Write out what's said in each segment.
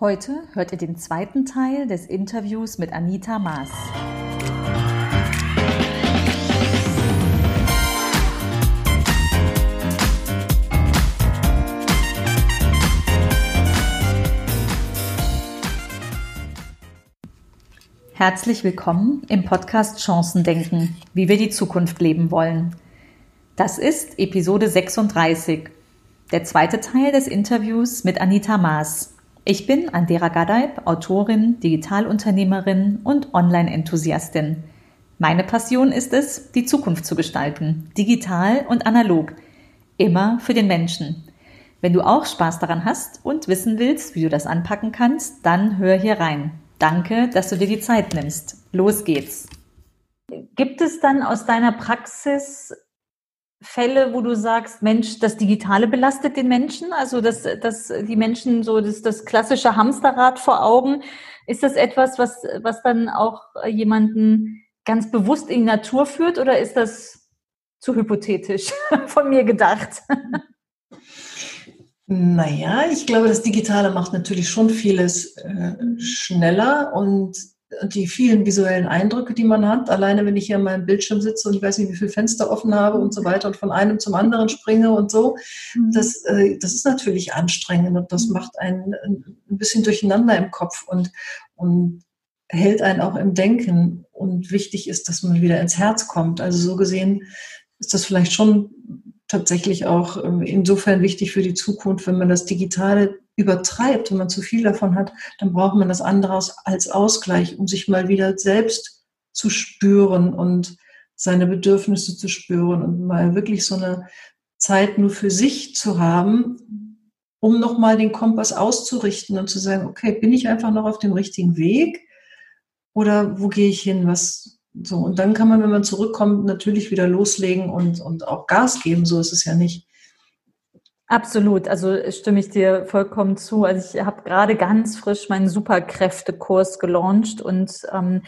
Heute hört ihr den zweiten Teil des Interviews mit Anita Maas. Herzlich willkommen im Podcast Chancen denken, wie wir die Zukunft leben wollen. Das ist Episode 36, der zweite Teil des Interviews mit Anita Maas. Ich bin Andera Gadeib, Autorin, Digitalunternehmerin und Online-Enthusiastin. Meine Passion ist es, die Zukunft zu gestalten, digital und analog, immer für den Menschen. Wenn du auch Spaß daran hast und wissen willst, wie du das anpacken kannst, dann hör hier rein. Danke, dass du dir die Zeit nimmst. Los geht's. Gibt es dann aus deiner Praxis Fälle, wo du sagst, Mensch, das Digitale belastet den Menschen, also dass, dass die Menschen so das, das klassische Hamsterrad vor Augen, ist das etwas, was, was dann auch jemanden ganz bewusst in die Natur führt oder ist das zu hypothetisch von mir gedacht? Naja, ich glaube, das Digitale macht natürlich schon vieles äh, schneller und die vielen visuellen Eindrücke, die man hat, alleine wenn ich hier an meinem Bildschirm sitze und ich weiß nicht, wie viele Fenster offen habe und so weiter und von einem zum anderen springe und so, mhm. das, äh, das ist natürlich anstrengend und das mhm. macht einen ein bisschen durcheinander im Kopf und, und hält einen auch im Denken. Und wichtig ist, dass man wieder ins Herz kommt. Also so gesehen ist das vielleicht schon tatsächlich auch ähm, insofern wichtig für die Zukunft, wenn man das Digitale übertreibt, wenn man zu viel davon hat, dann braucht man das andere als Ausgleich, um sich mal wieder selbst zu spüren und seine Bedürfnisse zu spüren und mal wirklich so eine Zeit nur für sich zu haben, um nochmal den Kompass auszurichten und zu sagen, okay, bin ich einfach noch auf dem richtigen Weg oder wo gehe ich hin, was so. Und dann kann man, wenn man zurückkommt, natürlich wieder loslegen und, und auch Gas geben, so ist es ja nicht. Absolut, also stimme ich dir vollkommen zu. Also ich habe gerade ganz frisch meinen Superkräftekurs gelauncht und ähm,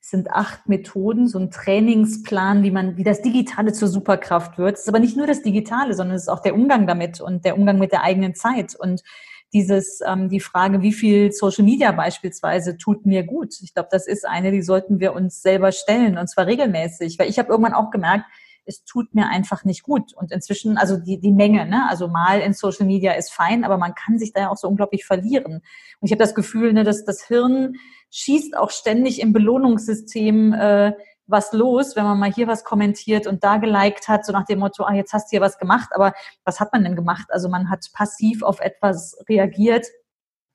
es sind acht Methoden, so ein Trainingsplan, wie man, wie das Digitale zur Superkraft wird. Es ist aber nicht nur das Digitale, sondern es ist auch der Umgang damit und der Umgang mit der eigenen Zeit und dieses, ähm, die Frage, wie viel Social Media beispielsweise tut mir gut. Ich glaube, das ist eine, die sollten wir uns selber stellen und zwar regelmäßig, weil ich habe irgendwann auch gemerkt, es tut mir einfach nicht gut. Und inzwischen, also die, die Menge, ne? also mal in Social Media ist fein, aber man kann sich da ja auch so unglaublich verlieren. Und ich habe das Gefühl, ne, dass das Hirn schießt auch ständig im Belohnungssystem äh, was los, wenn man mal hier was kommentiert und da geliked hat, so nach dem Motto, ah, jetzt hast du hier was gemacht, aber was hat man denn gemacht? Also man hat passiv auf etwas reagiert,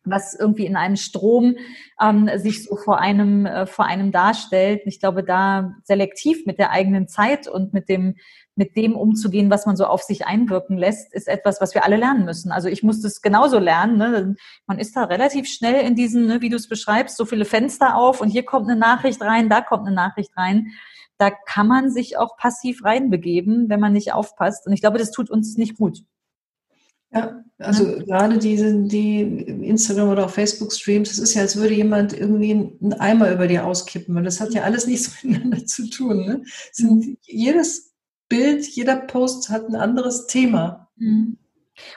was irgendwie in einem Strom ähm, sich so vor einem äh, vor einem darstellt. Ich glaube, da selektiv mit der eigenen Zeit und mit dem mit dem umzugehen, was man so auf sich einwirken lässt, ist etwas, was wir alle lernen müssen. Also ich musste es genauso lernen. Ne? Man ist da relativ schnell in diesen, ne, wie du es beschreibst, so viele Fenster auf und hier kommt eine Nachricht rein, da kommt eine Nachricht rein. Da kann man sich auch passiv reinbegeben, wenn man nicht aufpasst. Und ich glaube, das tut uns nicht gut. Ja, also ja. gerade diese, die Instagram oder auch Facebook-Streams, es ist ja, als würde jemand irgendwie einen Eimer über dir auskippen. Und das hat ja alles nichts miteinander zu tun. Ne? Sind, jedes Bild, jeder Post hat ein anderes Thema. Mhm.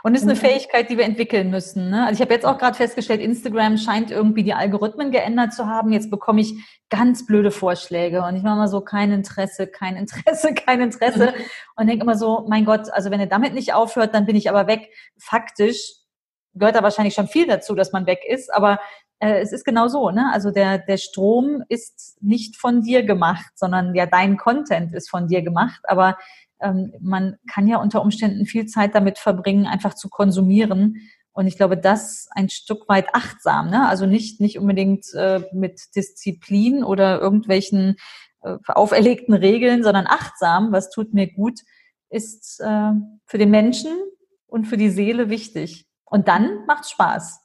Und ist eine Fähigkeit, die wir entwickeln müssen. Ne? Also ich habe jetzt auch gerade festgestellt, Instagram scheint irgendwie die Algorithmen geändert zu haben. Jetzt bekomme ich ganz blöde Vorschläge und ich mache mal so kein Interesse, kein Interesse, kein Interesse mhm. und denke immer so, mein Gott, also wenn er damit nicht aufhört, dann bin ich aber weg. Faktisch gehört da wahrscheinlich schon viel dazu, dass man weg ist, aber äh, es ist genau so, ne? Also der, der Strom ist nicht von dir gemacht, sondern ja dein Content ist von dir gemacht, aber ähm, man kann ja unter Umständen viel Zeit damit verbringen, einfach zu konsumieren. Und ich glaube, das ein Stück weit achtsam, ne? also nicht, nicht unbedingt äh, mit Disziplin oder irgendwelchen äh, auferlegten Regeln, sondern achtsam, was tut mir gut, ist äh, für den Menschen und für die Seele wichtig. Und dann macht Spaß.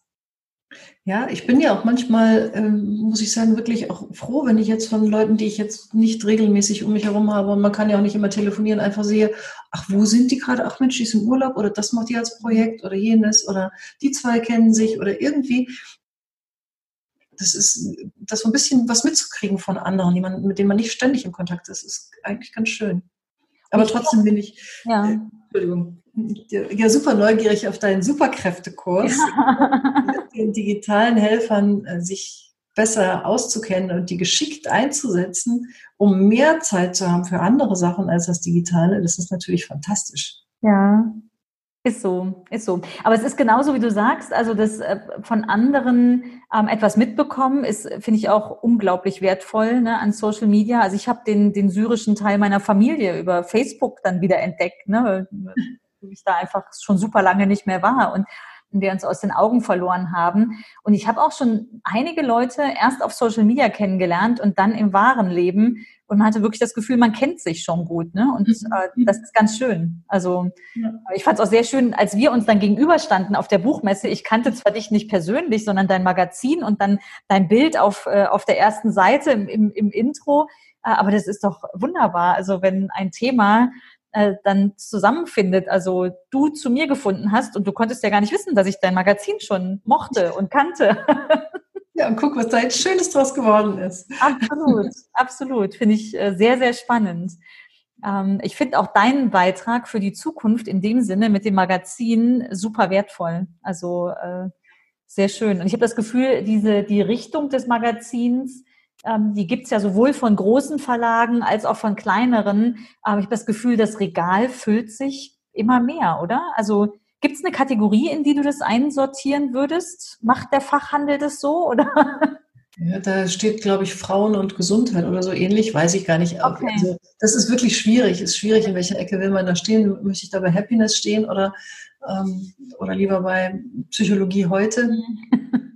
Ja, ich bin ja auch manchmal, ähm, muss ich sagen, wirklich auch froh, wenn ich jetzt von Leuten, die ich jetzt nicht regelmäßig um mich herum habe, und man kann ja auch nicht immer telefonieren, einfach sehe, ach, wo sind die gerade? Ach Mensch, die ist im Urlaub oder das macht die als Projekt oder jenes oder die zwei kennen sich oder irgendwie. Das ist, das so ein bisschen was mitzukriegen von anderen, man, mit denen man nicht ständig im Kontakt ist, ist eigentlich ganz schön. Aber trotzdem bin ich, ja. Äh, Entschuldigung, ja super neugierig auf deinen Superkräftekurs, ja. den digitalen Helfern äh, sich besser auszukennen und die geschickt einzusetzen, um mehr Zeit zu haben für andere Sachen als das Digitale. Das ist natürlich fantastisch. Ja, ist so, ist so. Aber es ist genauso, wie du sagst, also das äh, von anderen ähm, etwas mitbekommen ist, finde ich auch unglaublich wertvoll ne, an Social Media. Also ich habe den, den syrischen Teil meiner Familie über Facebook dann wieder entdeckt, ne, weil ich da einfach schon super lange nicht mehr war. Und wir uns aus den Augen verloren haben. Und ich habe auch schon einige Leute erst auf Social Media kennengelernt und dann im wahren Leben. Und man hatte wirklich das Gefühl, man kennt sich schon gut. Ne? Und mhm. äh, das ist ganz schön. Also ja. ich fand es auch sehr schön, als wir uns dann gegenüberstanden auf der Buchmesse. Ich kannte zwar dich nicht persönlich, sondern dein Magazin und dann dein Bild auf, äh, auf der ersten Seite im, im, im Intro. Äh, aber das ist doch wunderbar. Also wenn ein Thema äh, dann zusammenfindet. Also du zu mir gefunden hast und du konntest ja gar nicht wissen, dass ich dein Magazin schon mochte und kannte. Ja, und guck, was da jetzt Schönes draus geworden ist. Absolut, absolut. Finde ich äh, sehr, sehr spannend. Ähm, ich finde auch deinen Beitrag für die Zukunft in dem Sinne mit dem Magazin super wertvoll. Also äh, sehr schön. Und ich habe das Gefühl, diese, die Richtung des Magazins ähm, die gibt's ja sowohl von großen Verlagen als auch von kleineren. Aber ich habe das Gefühl, das Regal füllt sich immer mehr, oder? Also gibt's eine Kategorie, in die du das einsortieren würdest? Macht der Fachhandel das so, oder? Ja, da steht, glaube ich, Frauen und Gesundheit oder so ähnlich, weiß ich gar nicht. Okay. Also, das ist wirklich schwierig. Ist schwierig, in welcher Ecke will man da stehen? Möchte ich da bei Happiness stehen oder, ähm, oder lieber bei Psychologie heute?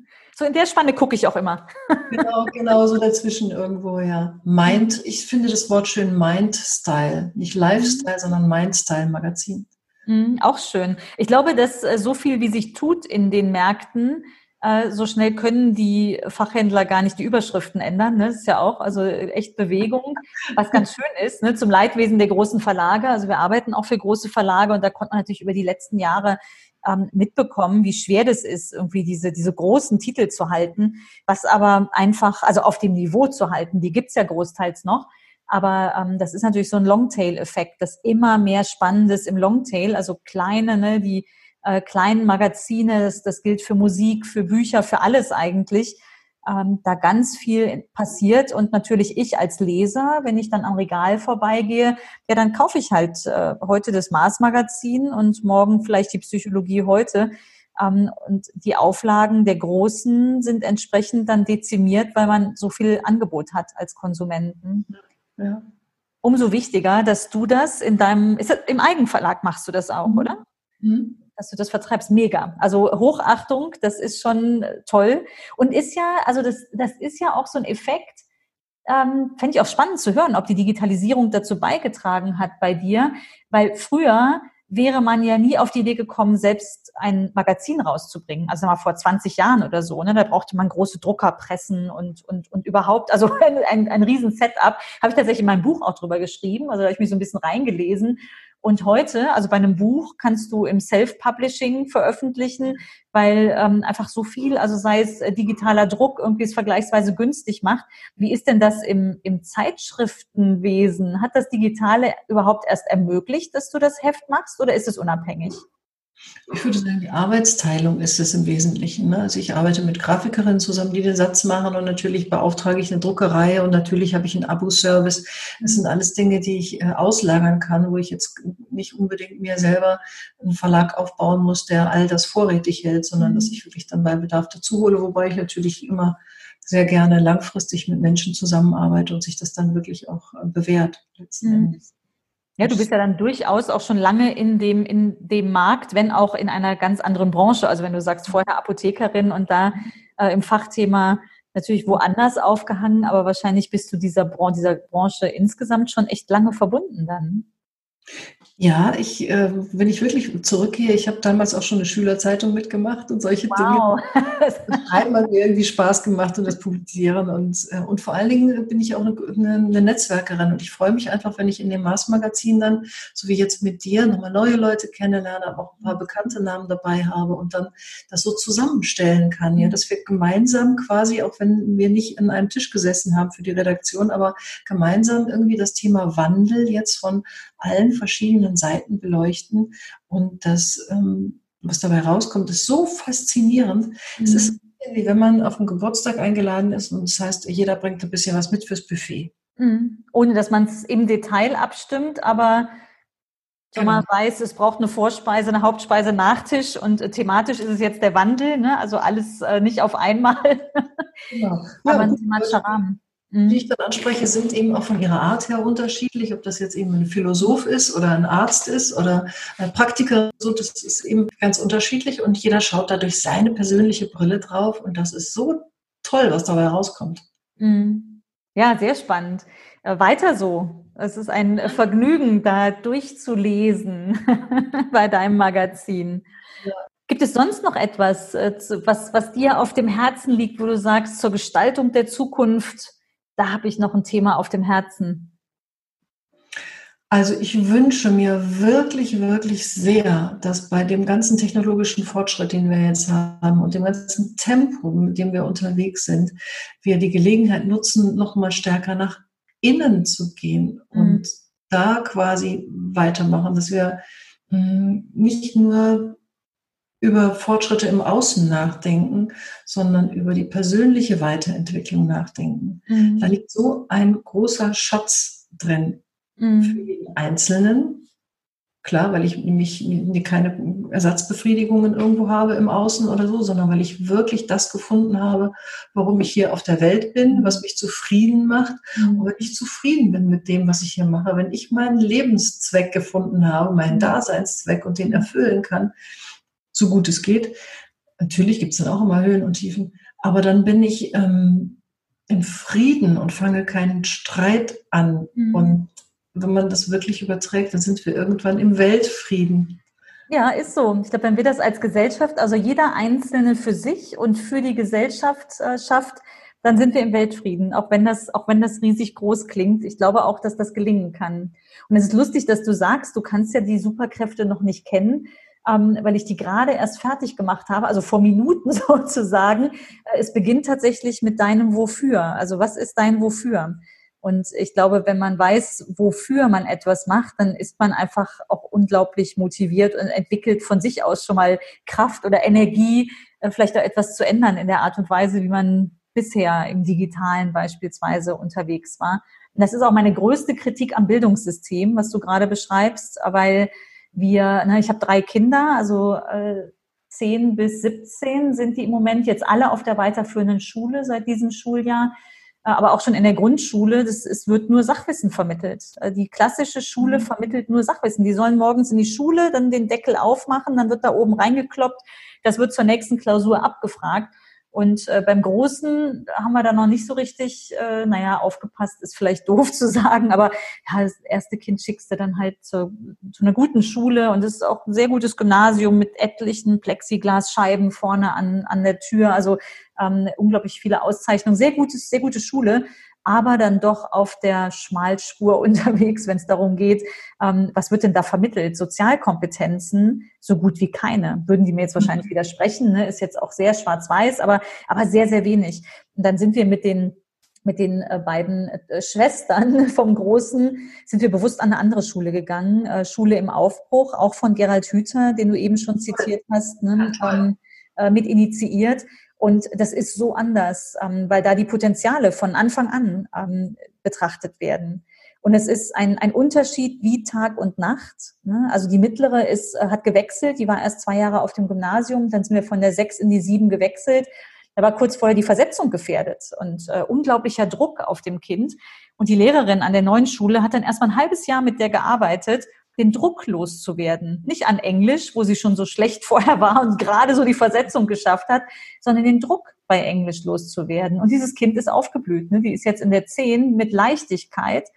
So in der Spanne gucke ich auch immer. Genau, genau so dazwischen irgendwo, ja. Mind, ich finde das Wort schön Mind-Style. Nicht Lifestyle, sondern Mind-Style-Magazin. Mhm, auch schön. Ich glaube, dass äh, so viel, wie sich tut in den Märkten, äh, so schnell können die Fachhändler gar nicht die Überschriften ändern. Ne? Das ist ja auch also echt Bewegung, was ganz schön ist, ne? zum Leidwesen der großen Verlage. Also wir arbeiten auch für große Verlage und da konnte man natürlich über die letzten Jahre ähm, mitbekommen, wie schwer das ist, irgendwie diese, diese großen Titel zu halten, was aber einfach, also auf dem Niveau zu halten, die gibt's ja großteils noch. Aber ähm, das ist natürlich so ein Longtail-Effekt, dass immer mehr Spannendes im Longtail, also kleine, ne, die äh, kleinen Magazine, das, das gilt für Musik, für Bücher, für alles eigentlich, ähm, da ganz viel passiert und natürlich ich als Leser, wenn ich dann am Regal vorbeigehe, ja, dann kaufe ich halt äh, heute das Mars-Magazin und morgen vielleicht die Psychologie heute. Ähm, und die Auflagen der Großen sind entsprechend dann dezimiert, weil man so viel Angebot hat als Konsumenten. Ja. Umso wichtiger, dass du das in deinem, ist das, im Eigenverlag machst du das auch, mhm. oder? Mhm dass du das vertreibst. Mega. Also Hochachtung, das ist schon toll. Und ist ja, also das, das ist ja auch so ein Effekt, ähm, fände ich auch spannend zu hören, ob die Digitalisierung dazu beigetragen hat bei dir. Weil früher wäre man ja nie auf die Idee gekommen, selbst ein Magazin rauszubringen. Also mal vor 20 Jahren oder so. Ne? Da brauchte man große Druckerpressen und, und, und überhaupt, also ein, ein, ein riesen Setup. Habe ich tatsächlich in meinem Buch auch drüber geschrieben. Also da habe ich mich so ein bisschen reingelesen. Und heute, also bei einem Buch, kannst du im Self-Publishing veröffentlichen, weil ähm, einfach so viel, also sei es äh, digitaler Druck, irgendwie es vergleichsweise günstig macht. Wie ist denn das im, im Zeitschriftenwesen? Hat das Digitale überhaupt erst ermöglicht, dass du das Heft machst oder ist es unabhängig? Ich würde sagen, die Arbeitsteilung ist es im Wesentlichen. Ne? Also ich arbeite mit Grafikerinnen zusammen, die den Satz machen und natürlich beauftrage ich eine Druckerei und natürlich habe ich einen Abo-Service. Das sind alles Dinge, die ich äh, auslagern kann, wo ich jetzt nicht unbedingt mir selber einen Verlag aufbauen muss, der all das vorrätig hält, sondern dass ich wirklich dann bei Bedarf dazu hole, wobei ich natürlich immer sehr gerne langfristig mit Menschen zusammenarbeite und sich das dann wirklich auch äh, bewährt letzten mhm. Endes. Ja, du bist ja dann durchaus auch schon lange in dem, in dem Markt, wenn auch in einer ganz anderen Branche. Also wenn du sagst, vorher Apothekerin und da äh, im Fachthema natürlich woanders aufgehangen, aber wahrscheinlich bist du dieser, Bran dieser Branche insgesamt schon echt lange verbunden dann. Ja, ich, äh, wenn ich wirklich zurückgehe, ich habe damals auch schon eine Schülerzeitung mitgemacht und solche wow. Dinge. Das Schreiben hat mir irgendwie Spaß gemacht und das Publizieren und, äh, und vor allen Dingen bin ich auch eine, eine, Netzwerkerin und ich freue mich einfach, wenn ich in dem Mars-Magazin dann, so wie jetzt mit dir, nochmal neue Leute kennenlerne, aber auch ein paar bekannte Namen dabei habe und dann das so zusammenstellen kann, ja, dass wir gemeinsam quasi, auch wenn wir nicht an einem Tisch gesessen haben für die Redaktion, aber gemeinsam irgendwie das Thema Wandel jetzt von allen verschiedenen Seiten beleuchten. Und das, ähm, was dabei rauskommt, ist so faszinierend. Mhm. Es ist wie wenn man auf einen Geburtstag eingeladen ist und das heißt, jeder bringt ein bisschen was mit fürs Buffet. Mhm. Ohne dass man es im Detail abstimmt, aber wenn genau. man weiß, es braucht eine Vorspeise, eine Hauptspeise, Nachtisch und äh, thematisch ist es jetzt der Wandel, ne? also alles äh, nicht auf einmal, genau. aber ja, ein thematischer Rahmen die ich dann anspreche, sind eben auch von ihrer Art her unterschiedlich, ob das jetzt eben ein Philosoph ist oder ein Arzt ist oder ein Praktiker. So, das ist eben ganz unterschiedlich und jeder schaut da durch seine persönliche Brille drauf und das ist so toll, was dabei rauskommt. Mhm. Ja, sehr spannend. Äh, weiter so. Es ist ein Vergnügen, da durchzulesen bei deinem Magazin. Ja. Gibt es sonst noch etwas, äh, was, was dir auf dem Herzen liegt, wo du sagst, zur Gestaltung der Zukunft da habe ich noch ein Thema auf dem Herzen. Also ich wünsche mir wirklich, wirklich sehr, dass bei dem ganzen technologischen Fortschritt, den wir jetzt haben und dem ganzen Tempo, mit dem wir unterwegs sind, wir die Gelegenheit nutzen, noch mal stärker nach innen zu gehen mhm. und da quasi weitermachen, dass wir hm, nicht nur über Fortschritte im Außen nachdenken, sondern über die persönliche Weiterentwicklung nachdenken. Mhm. Da liegt so ein großer Schatz drin mhm. für jeden Einzelnen. Klar, weil ich nämlich keine Ersatzbefriedigungen irgendwo habe im Außen oder so, sondern weil ich wirklich das gefunden habe, warum ich hier auf der Welt bin, was mich zufrieden macht. Mhm. Und wenn ich zufrieden bin mit dem, was ich hier mache, wenn ich meinen Lebenszweck gefunden habe, meinen mhm. Daseinszweck und den erfüllen kann, so gut es geht. Natürlich gibt es dann auch immer Höhen und Tiefen, aber dann bin ich ähm, im Frieden und fange keinen Streit an. Mhm. Und wenn man das wirklich überträgt, dann sind wir irgendwann im Weltfrieden. Ja, ist so. Ich glaube, wenn wir das als Gesellschaft, also jeder Einzelne für sich und für die Gesellschaft äh, schafft, dann sind wir im Weltfrieden, auch wenn das, auch wenn das riesig groß klingt. Ich glaube auch, dass das gelingen kann. Und es ist lustig, dass du sagst, du kannst ja die Superkräfte noch nicht kennen ähm, weil ich die gerade erst fertig gemacht habe, also vor Minuten sozusagen. Äh, es beginnt tatsächlich mit deinem Wofür. Also was ist dein Wofür? Und ich glaube, wenn man weiß, wofür man etwas macht, dann ist man einfach auch unglaublich motiviert und entwickelt von sich aus schon mal Kraft oder Energie, äh, vielleicht auch etwas zu ändern in der Art und Weise, wie man bisher im digitalen beispielsweise unterwegs war. Und das ist auch meine größte Kritik am Bildungssystem, was du gerade beschreibst, weil wir, ne, ich habe drei Kinder, also äh, 10 bis 17 sind die im Moment jetzt alle auf der weiterführenden Schule seit diesem Schuljahr, äh, aber auch schon in der Grundschule. Das, es wird nur Sachwissen vermittelt. Äh, die klassische Schule mhm. vermittelt nur Sachwissen. Die sollen morgens in die Schule, dann den Deckel aufmachen, dann wird da oben reingekloppt. Das wird zur nächsten Klausur abgefragt. Und äh, beim Großen haben wir da noch nicht so richtig, äh, naja, aufgepasst, ist vielleicht doof zu sagen, aber ja, das erste Kind schickst du dann halt zu, zu einer guten Schule und es ist auch ein sehr gutes Gymnasium mit etlichen Plexiglasscheiben vorne an, an der Tür. Also ähm, unglaublich viele Auszeichnungen. Sehr gutes, sehr gute Schule aber dann doch auf der Schmalspur unterwegs, wenn es darum geht, ähm, was wird denn da vermittelt? Sozialkompetenzen, so gut wie keine. Würden die mir jetzt wahrscheinlich mhm. widersprechen, ne? ist jetzt auch sehr schwarz-weiß, aber, aber sehr, sehr wenig. Und dann sind wir mit den mit den äh, beiden äh, Schwestern vom Großen sind wir bewusst an eine andere Schule gegangen, äh, Schule im Aufbruch, auch von Gerald Hüther, den du eben schon zitiert hast, ne, mit initiiert. Und das ist so anders, ähm, weil da die Potenziale von Anfang an ähm, betrachtet werden. Und es ist ein, ein Unterschied wie Tag und Nacht. Ne? Also die mittlere ist, äh, hat gewechselt, die war erst zwei Jahre auf dem Gymnasium, dann sind wir von der sechs in die sieben gewechselt. Da war kurz vorher die Versetzung gefährdet und äh, unglaublicher Druck auf dem Kind. Und die Lehrerin an der neuen Schule hat dann erst mal ein halbes Jahr mit der gearbeitet den Druck loszuwerden. Nicht an Englisch, wo sie schon so schlecht vorher war und gerade so die Versetzung geschafft hat, sondern den Druck bei Englisch loszuwerden. Und dieses Kind ist aufgeblüht. Ne? Die ist jetzt in der 10 mit Leichtigkeit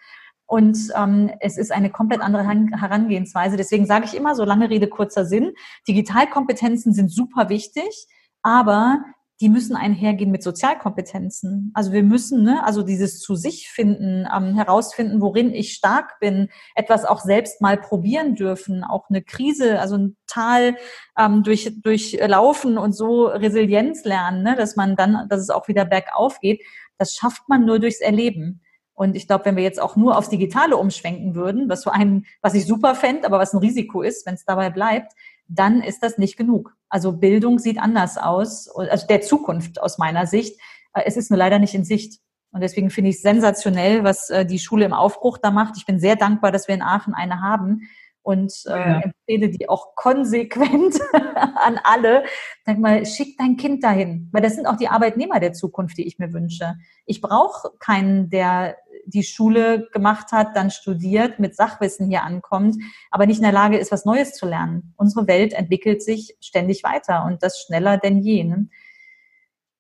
Und ähm, es ist eine komplett andere Herangehensweise. Deswegen sage ich immer, so lange Rede, kurzer Sinn, Digitalkompetenzen sind super wichtig, aber die müssen einhergehen mit Sozialkompetenzen. Also wir müssen, ne, also dieses zu sich finden, ähm, herausfinden, worin ich stark bin, etwas auch selbst mal probieren dürfen, auch eine Krise, also ein Tal ähm, durch, durchlaufen und so Resilienz lernen, ne, dass man dann, dass es auch wieder bergauf geht. Das schafft man nur durchs Erleben. Und ich glaube, wenn wir jetzt auch nur aufs Digitale umschwenken würden, was so ein, was ich super fände, aber was ein Risiko ist, wenn es dabei bleibt, dann ist das nicht genug. Also Bildung sieht anders aus, also der Zukunft aus meiner Sicht. Äh, es ist nur leider nicht in Sicht. Und deswegen finde ich es sensationell, was äh, die Schule im Aufbruch da macht. Ich bin sehr dankbar, dass wir in Aachen eine haben und äh, ja. empfehle die auch konsequent an alle. Sag mal, schick dein Kind dahin, weil das sind auch die Arbeitnehmer der Zukunft, die ich mir wünsche. Ich brauche keinen, der die Schule gemacht hat, dann studiert, mit Sachwissen hier ankommt, aber nicht in der Lage ist, was Neues zu lernen. Unsere Welt entwickelt sich ständig weiter und das schneller denn je. Ne?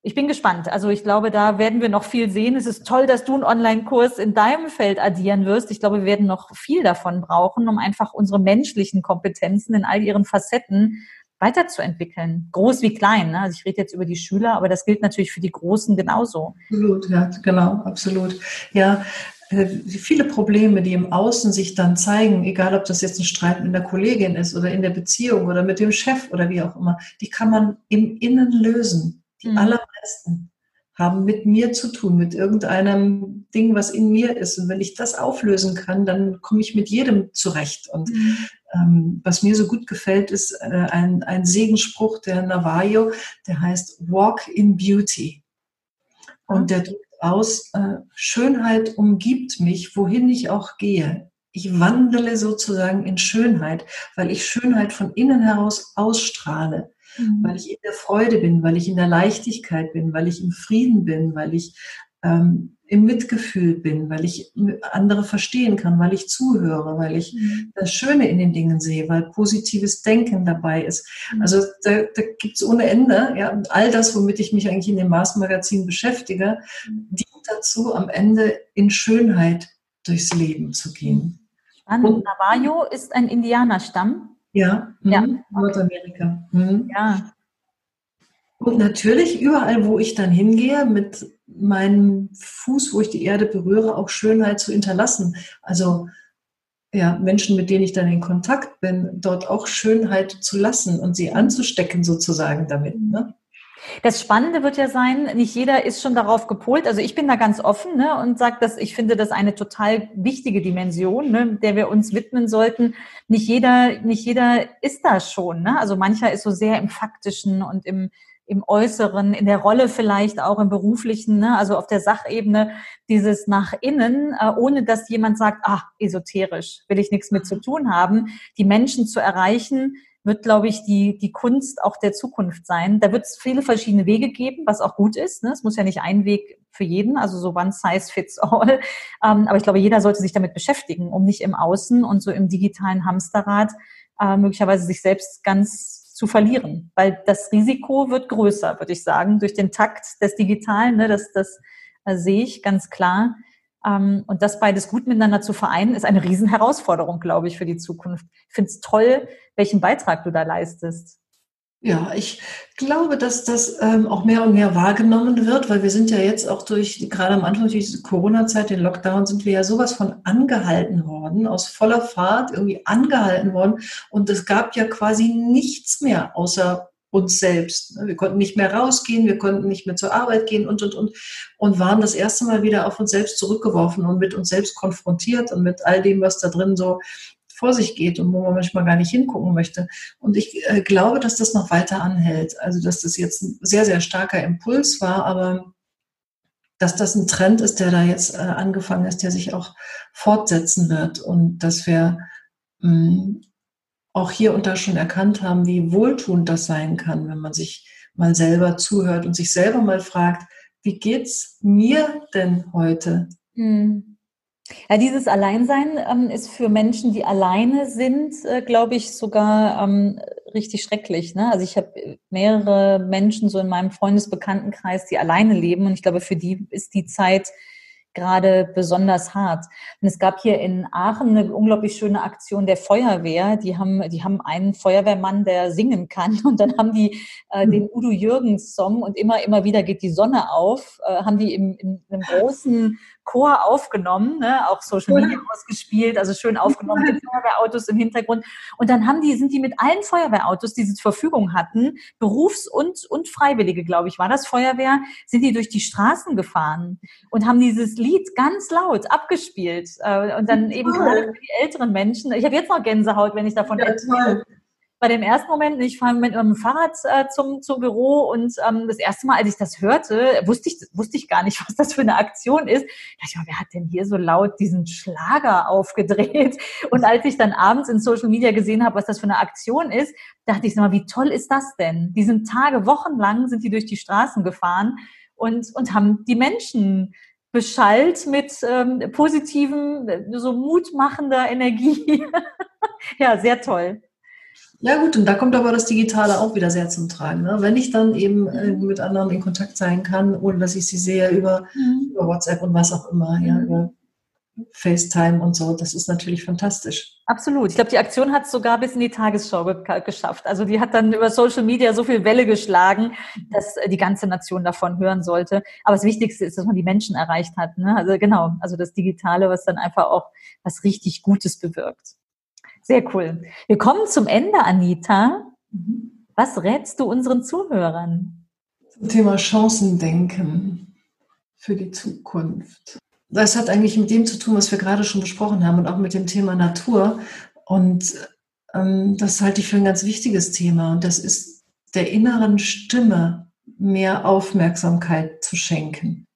Ich bin gespannt. Also ich glaube, da werden wir noch viel sehen. Es ist toll, dass du einen Online-Kurs in deinem Feld addieren wirst. Ich glaube, wir werden noch viel davon brauchen, um einfach unsere menschlichen Kompetenzen in all ihren Facetten weiterzuentwickeln. Groß wie klein. Ne? Also ich rede jetzt über die Schüler, aber das gilt natürlich für die Großen genauso. Absolut, ja, genau, absolut. Ja, äh, viele Probleme, die im Außen sich dann zeigen, egal ob das jetzt ein Streit mit einer Kollegin ist oder in der Beziehung oder mit dem Chef oder wie auch immer, die kann man im Innen lösen. Die mhm. allermeisten haben mit mir zu tun, mit irgendeinem Ding, was in mir ist. Und wenn ich das auflösen kann, dann komme ich mit jedem zurecht. Und mhm. ähm, was mir so gut gefällt, ist äh, ein, ein Segenspruch der Navajo, der heißt Walk in Beauty. Und der drückt aus, äh, Schönheit umgibt mich, wohin ich auch gehe. Ich wandele sozusagen in Schönheit, weil ich Schönheit von innen heraus ausstrahle mhm. weil ich in der Freude bin, weil ich in der Leichtigkeit bin, weil ich im Frieden bin, weil ich ähm, im Mitgefühl bin, weil ich andere verstehen kann, weil ich zuhöre, weil ich mhm. das Schöne in den Dingen sehe, weil positives Denken dabei ist. Mhm. Also da, da gibt es ohne Ende, ja, und all das, womit ich mich eigentlich in dem Mars-Magazin beschäftige, mhm. dient dazu, am Ende in Schönheit durchs Leben zu gehen. Spannend. Und Navajo ist ein Indianerstamm. Ja, ja. Mhm. Nordamerika. Mhm. Ja. Und natürlich überall, wo ich dann hingehe, mit meinem Fuß, wo ich die Erde berühre, auch Schönheit zu hinterlassen. Also ja, Menschen, mit denen ich dann in Kontakt bin, dort auch Schönheit zu lassen und sie anzustecken sozusagen damit. Ne? Das Spannende wird ja sein, nicht jeder ist schon darauf gepolt. Also ich bin da ganz offen ne, und sage, dass ich finde das eine total wichtige Dimension, ne, der wir uns widmen sollten. Nicht jeder, nicht jeder ist da schon. Ne? Also mancher ist so sehr im Faktischen und im im Äußeren, in der Rolle vielleicht auch im Beruflichen, ne? also auf der Sachebene, dieses nach innen, äh, ohne dass jemand sagt, ach, esoterisch, will ich nichts mit zu tun haben, die Menschen zu erreichen, wird, glaube ich, die, die Kunst auch der Zukunft sein. Da wird es viele verschiedene Wege geben, was auch gut ist. Ne? Es muss ja nicht ein Weg für jeden, also so one size fits all. Ähm, aber ich glaube, jeder sollte sich damit beschäftigen, um nicht im Außen und so im digitalen Hamsterrad äh, möglicherweise sich selbst ganz zu verlieren. Weil das Risiko wird größer, würde ich sagen, durch den Takt des Digitalen. Ne? Das, das äh, sehe ich ganz klar. Ähm, und das beides gut miteinander zu vereinen, ist eine Riesenherausforderung, glaube ich, für die Zukunft. Ich finde es toll, welchen Beitrag du da leistest. Ja, ich glaube, dass das ähm, auch mehr und mehr wahrgenommen wird, weil wir sind ja jetzt auch durch, gerade am Anfang durch diese Corona-Zeit, den Lockdown, sind wir ja sowas von angehalten worden, aus voller Fahrt irgendwie angehalten worden. Und es gab ja quasi nichts mehr außer uns selbst. Wir konnten nicht mehr rausgehen, wir konnten nicht mehr zur Arbeit gehen und, und, und, und waren das erste Mal wieder auf uns selbst zurückgeworfen und mit uns selbst konfrontiert und mit all dem, was da drin so vor sich geht und wo man manchmal gar nicht hingucken möchte. Und ich äh, glaube, dass das noch weiter anhält. Also, dass das jetzt ein sehr, sehr starker Impuls war, aber dass das ein Trend ist, der da jetzt äh, angefangen ist, der sich auch fortsetzen wird und dass wir mm, auch hier und da schon erkannt haben, wie wohltuend das sein kann, wenn man sich mal selber zuhört und sich selber mal fragt, wie geht's mir denn heute? Hm. Ja, dieses Alleinsein ähm, ist für Menschen, die alleine sind, äh, glaube ich, sogar ähm, richtig schrecklich. Ne? Also ich habe mehrere Menschen so in meinem Freundesbekanntenkreis, die alleine leben und ich glaube, für die ist die Zeit gerade besonders hart. Und es gab hier in Aachen eine unglaublich schöne Aktion der Feuerwehr. Die haben, die haben einen Feuerwehrmann, der singen kann. Und dann haben die äh, den Udo Jürgens Song und immer, immer wieder geht die Sonne auf, äh, haben die im, in einem großen Chor aufgenommen, ne? auch Social Media ausgespielt, also schön aufgenommen mit Feuerwehrautos im Hintergrund. Und dann haben die, sind die mit allen Feuerwehrautos, die sie zur Verfügung hatten, Berufs- und, und Freiwillige, glaube ich, war das Feuerwehr, sind die durch die Straßen gefahren und haben dieses Lied ganz laut abgespielt. Äh, und dann eben gerade für die älteren Menschen. Ich habe jetzt noch Gänsehaut, wenn ich davon ja, erzähle bei dem ersten Moment, ich fahre mit meinem Fahrrad äh, zum, zum Büro und ähm, das erste Mal, als ich das hörte, wusste ich, wusste ich gar nicht, was das für eine Aktion ist. Da dachte ich, wer hat denn hier so laut diesen Schlager aufgedreht? Und als ich dann abends in Social Media gesehen habe, was das für eine Aktion ist, dachte ich, mal, wie toll ist das denn? Die sind Tage, Wochenlang sind die durch die Straßen gefahren und, und haben die Menschen beschallt mit ähm, positiven, so mutmachender Energie. ja, sehr toll. Ja gut, und da kommt aber das Digitale auch wieder sehr zum Tragen. Ne? Wenn ich dann eben äh, mit anderen in Kontakt sein kann, ohne dass ich sie sehe über, mhm. über WhatsApp und was auch immer, ja, mhm. über FaceTime und so, das ist natürlich fantastisch. Absolut. Ich glaube, die Aktion hat es sogar bis in die Tagesschau ge geschafft. Also die hat dann über Social Media so viel Welle geschlagen, dass äh, die ganze Nation davon hören sollte. Aber das Wichtigste ist, dass man die Menschen erreicht hat. Ne? Also genau, also das Digitale, was dann einfach auch was richtig Gutes bewirkt. Sehr cool. Wir kommen zum Ende, Anita. Was rätst du unseren Zuhörern? Zum Thema Chancendenken für die Zukunft. Das hat eigentlich mit dem zu tun, was wir gerade schon besprochen haben und auch mit dem Thema Natur. Und ähm, das halte ich für ein ganz wichtiges Thema. Und das ist der inneren Stimme mehr Aufmerksamkeit zu schenken.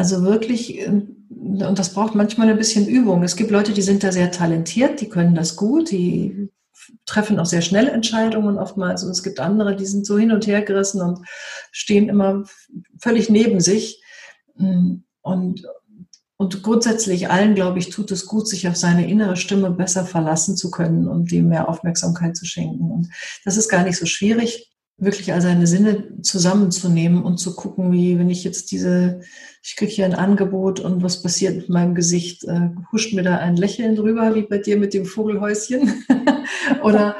Also wirklich ähm, und das braucht manchmal ein bisschen Übung. Es gibt Leute, die sind da sehr talentiert, die können das gut, die treffen auch sehr schnell Entscheidungen oftmals. Und es gibt andere, die sind so hin und her gerissen und stehen immer völlig neben sich. Und, und grundsätzlich allen, glaube ich, tut es gut, sich auf seine innere Stimme besser verlassen zu können und dem mehr Aufmerksamkeit zu schenken. Und das ist gar nicht so schwierig wirklich all seine Sinne zusammenzunehmen und zu gucken, wie wenn ich jetzt diese, ich kriege hier ein Angebot und was passiert mit meinem Gesicht, äh, huscht mir da ein Lächeln drüber, wie bei dir mit dem Vogelhäuschen? oder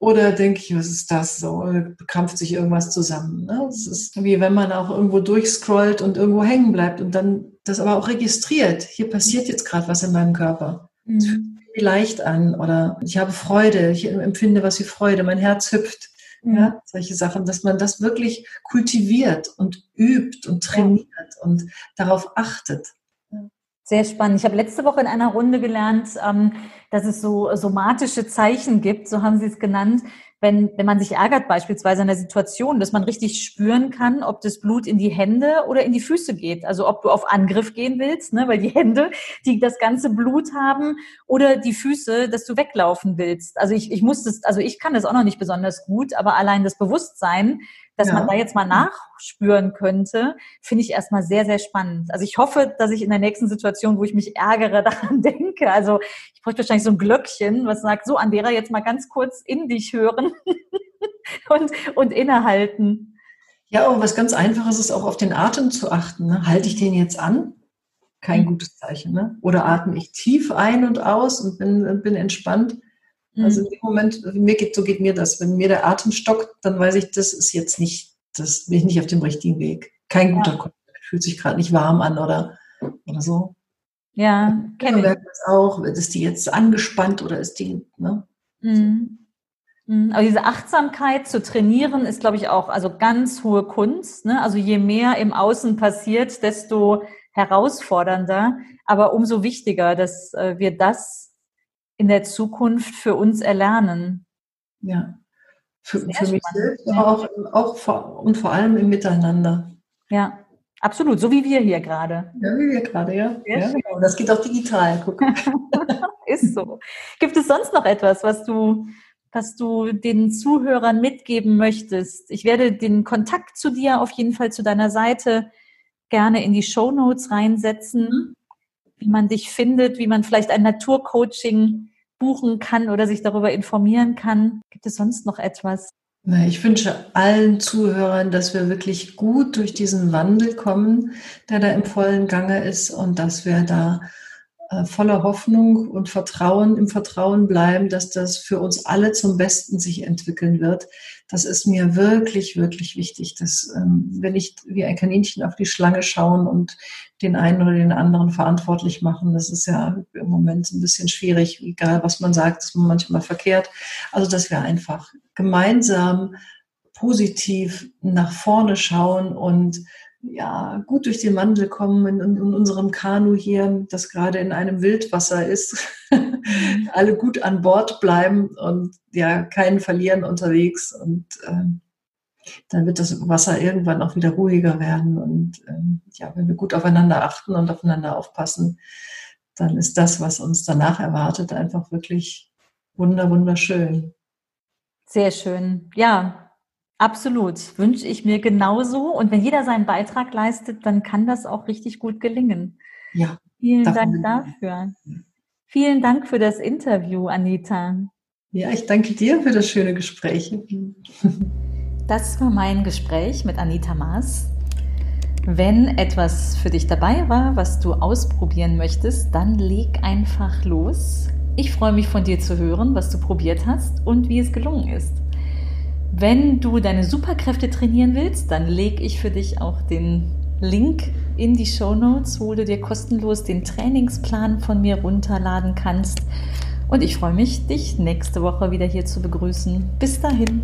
oder denke ich, was ist das so? Krampft sich irgendwas zusammen? Ne? Es ist wie wenn man auch irgendwo durchscrollt und irgendwo hängen bleibt und dann das aber auch registriert. Hier passiert jetzt gerade was in meinem Körper. Es mhm. fühlt sich leicht an oder ich habe Freude, ich empfinde was wie Freude, mein Herz hüpft. Ja, solche Sachen, dass man das wirklich kultiviert und übt und trainiert und darauf achtet. Sehr spannend. Ich habe letzte Woche in einer Runde gelernt, ähm, dass es so somatische Zeichen gibt, so haben Sie es genannt, wenn, wenn man sich ärgert beispielsweise in der Situation, dass man richtig spüren kann, ob das Blut in die Hände oder in die Füße geht. Also ob du auf Angriff gehen willst, ne, weil die Hände, die das ganze Blut haben, oder die Füße, dass du weglaufen willst. Also ich, ich muss das, also ich kann das auch noch nicht besonders gut, aber allein das Bewusstsein, dass ja. man da jetzt mal nachspüren könnte, finde ich erstmal sehr, sehr spannend. Also ich hoffe, dass ich in der nächsten Situation, wo ich mich ärgere, daran denke. Also ich bräuchte wahrscheinlich so ein Glöckchen, was sagt, so Andera, jetzt mal ganz kurz in dich hören und, und innehalten. Ja, aber was ganz Einfaches ist auch auf den Atem zu achten. Ne? Halte ich den jetzt an? Kein mhm. gutes Zeichen. Ne? Oder atme ich tief ein und aus und bin, bin entspannt? Also mhm. in dem Moment, mir geht, so geht mir das. Wenn mir der Atem stockt, dann weiß ich, das ist jetzt nicht, das bin ich nicht auf dem richtigen Weg. Kein guter ja. Kontakt. Fühlt sich gerade nicht warm an oder, oder so. Ja, kenne ich. Merkt das auch. Ist die jetzt angespannt oder ist die, ne? Mhm. mhm. Aber diese Achtsamkeit zu trainieren ist, glaube ich, auch also ganz hohe Kunst. Ne? Also je mehr im Außen passiert, desto herausfordernder, aber umso wichtiger, dass äh, wir das in der Zukunft für uns erlernen. Ja, für, für mich selbst, aber auch, auch vor, und vor allem im Miteinander. Ja, absolut, so wie wir hier gerade. Ja, wie wir gerade, ja. ja genau. Das geht auch digital, guck. Ist so. Gibt es sonst noch etwas, was du, was du den Zuhörern mitgeben möchtest? Ich werde den Kontakt zu dir auf jeden Fall zu deiner Seite gerne in die Show Notes reinsetzen, mhm. wie man dich findet, wie man vielleicht ein Naturcoaching buchen kann oder sich darüber informieren kann. Gibt es sonst noch etwas? Ich wünsche allen Zuhörern, dass wir wirklich gut durch diesen Wandel kommen, der da im vollen Gange ist und dass wir da äh, voller Hoffnung und Vertrauen im Vertrauen bleiben, dass das für uns alle zum Besten sich entwickeln wird. Das ist mir wirklich, wirklich wichtig, dass ähm, wir nicht wie ein Kaninchen auf die Schlange schauen und den einen oder den anderen verantwortlich machen. Das ist ja im Moment ein bisschen schwierig, egal was man sagt, ist man manchmal verkehrt. Also, dass wir einfach gemeinsam positiv nach vorne schauen und ja, gut durch den Wandel kommen in, in, unserem Kanu hier, das gerade in einem Wildwasser ist, mhm. alle gut an Bord bleiben und ja, keinen verlieren unterwegs und ähm, dann wird das Wasser irgendwann auch wieder ruhiger werden und ähm, ja, wenn wir gut aufeinander achten und aufeinander aufpassen, dann ist das, was uns danach erwartet, einfach wirklich wunder, wunderschön. Sehr schön. Ja, Absolut, wünsche ich mir genauso. Und wenn jeder seinen Beitrag leistet, dann kann das auch richtig gut gelingen. Ja. Vielen Dank dafür. Vielen Dank für das Interview, Anita. Ja, ich danke dir für das schöne Gespräch. Das war mein Gespräch mit Anita Maas. Wenn etwas für dich dabei war, was du ausprobieren möchtest, dann leg einfach los. Ich freue mich von dir zu hören, was du probiert hast und wie es gelungen ist. Wenn du deine Superkräfte trainieren willst, dann lege ich für dich auch den Link in die Show Notes, wo du dir kostenlos den Trainingsplan von mir runterladen kannst. Und ich freue mich, dich nächste Woche wieder hier zu begrüßen. Bis dahin.